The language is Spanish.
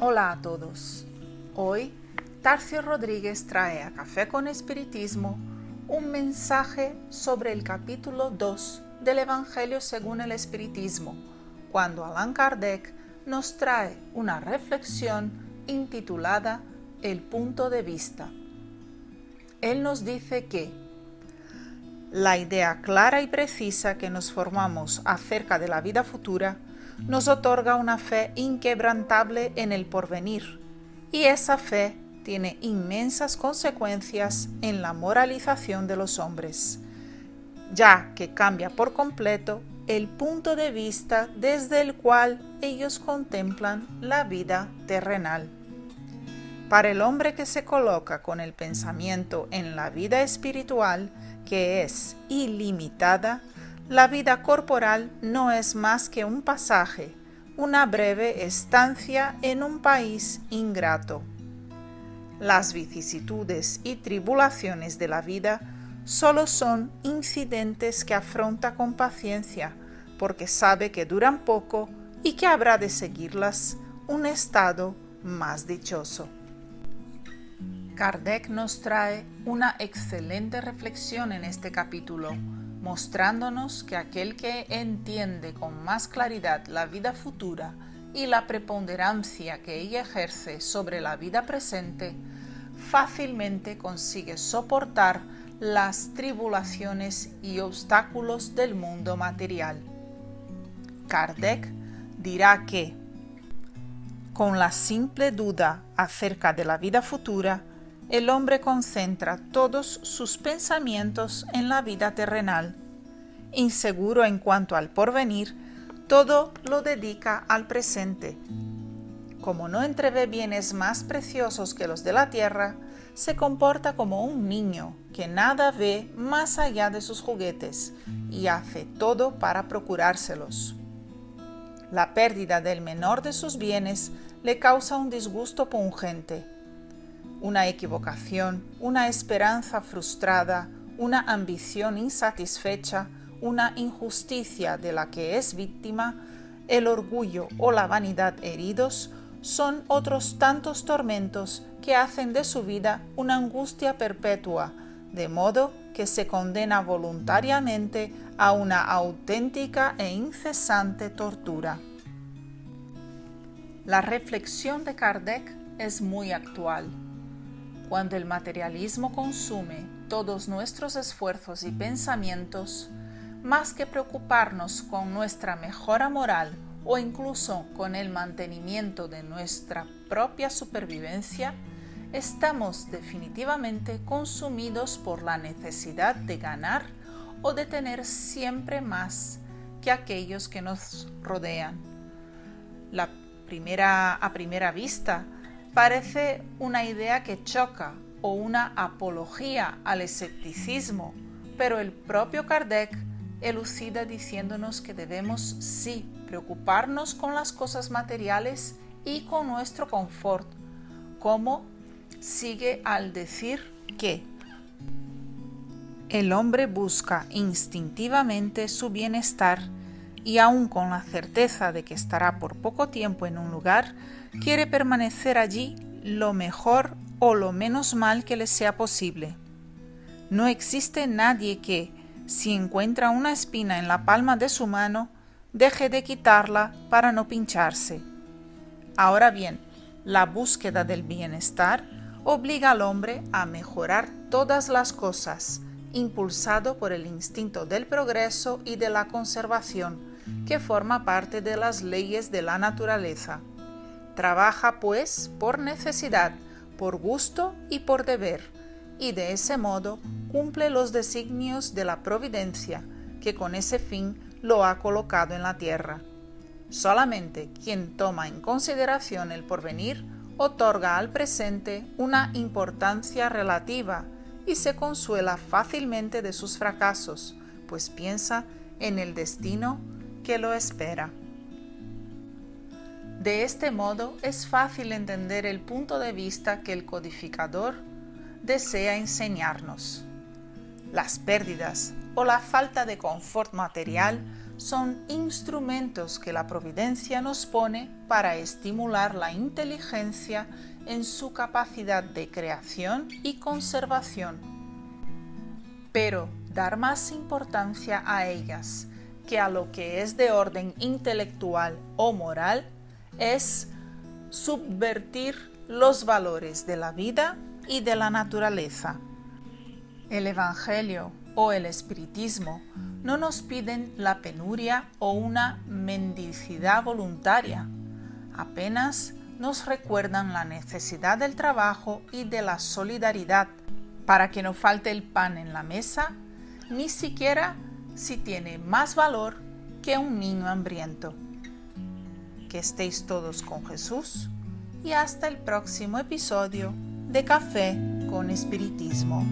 Hola a todos. Hoy Tarcio Rodríguez trae a Café con Espiritismo un mensaje sobre el capítulo 2 del Evangelio según el Espiritismo, cuando Allan Kardec nos trae una reflexión intitulada El punto de vista. Él nos dice que la idea clara y precisa que nos formamos acerca de la vida futura nos otorga una fe inquebrantable en el porvenir, y esa fe tiene inmensas consecuencias en la moralización de los hombres, ya que cambia por completo el punto de vista desde el cual ellos contemplan la vida terrenal. Para el hombre que se coloca con el pensamiento en la vida espiritual, que es ilimitada, la vida corporal no es más que un pasaje, una breve estancia en un país ingrato. Las vicisitudes y tribulaciones de la vida solo son incidentes que afronta con paciencia, porque sabe que duran poco y que habrá de seguirlas un estado más dichoso. Kardec nos trae una excelente reflexión en este capítulo, mostrándonos que aquel que entiende con más claridad la vida futura y la preponderancia que ella ejerce sobre la vida presente, fácilmente consigue soportar las tribulaciones y obstáculos del mundo material. Kardec dirá que, con la simple duda acerca de la vida futura, el hombre concentra todos sus pensamientos en la vida terrenal. Inseguro en cuanto al porvenir, todo lo dedica al presente. Como no entrevé bienes más preciosos que los de la tierra, se comporta como un niño que nada ve más allá de sus juguetes y hace todo para procurárselos. La pérdida del menor de sus bienes le causa un disgusto pungente una equivocación, una esperanza frustrada, una ambición insatisfecha, una injusticia de la que es víctima, el orgullo o la vanidad heridos, son otros tantos tormentos que hacen de su vida una angustia perpetua, de modo que se condena voluntariamente a una auténtica e incesante tortura. La reflexión de Kardec es muy actual cuando el materialismo consume todos nuestros esfuerzos y pensamientos, más que preocuparnos con nuestra mejora moral o incluso con el mantenimiento de nuestra propia supervivencia, estamos definitivamente consumidos por la necesidad de ganar o de tener siempre más que aquellos que nos rodean. La primera, a primera vista, parece una idea que choca o una apología al escepticismo, pero el propio Kardec elucida diciéndonos que debemos sí preocuparnos con las cosas materiales y con nuestro confort, como sigue al decir que el hombre busca instintivamente su bienestar y aun con la certeza de que estará por poco tiempo en un lugar, quiere permanecer allí lo mejor o lo menos mal que le sea posible. No existe nadie que, si encuentra una espina en la palma de su mano, deje de quitarla para no pincharse. Ahora bien, la búsqueda del bienestar obliga al hombre a mejorar todas las cosas, impulsado por el instinto del progreso y de la conservación, que forma parte de las leyes de la naturaleza. Trabaja, pues, por necesidad, por gusto y por deber, y de ese modo cumple los designios de la providencia, que con ese fin lo ha colocado en la tierra. Solamente quien toma en consideración el porvenir otorga al presente una importancia relativa y se consuela fácilmente de sus fracasos, pues piensa en el destino que lo espera. De este modo es fácil entender el punto de vista que el codificador desea enseñarnos. Las pérdidas o la falta de confort material son instrumentos que la providencia nos pone para estimular la inteligencia en su capacidad de creación y conservación. Pero dar más importancia a ellas que a lo que es de orden intelectual o moral es subvertir los valores de la vida y de la naturaleza. El Evangelio o el Espiritismo no nos piden la penuria o una mendicidad voluntaria, apenas nos recuerdan la necesidad del trabajo y de la solidaridad para que no falte el pan en la mesa, ni siquiera si tiene más valor que un niño hambriento. Que estéis todos con Jesús y hasta el próximo episodio de Café con Espiritismo.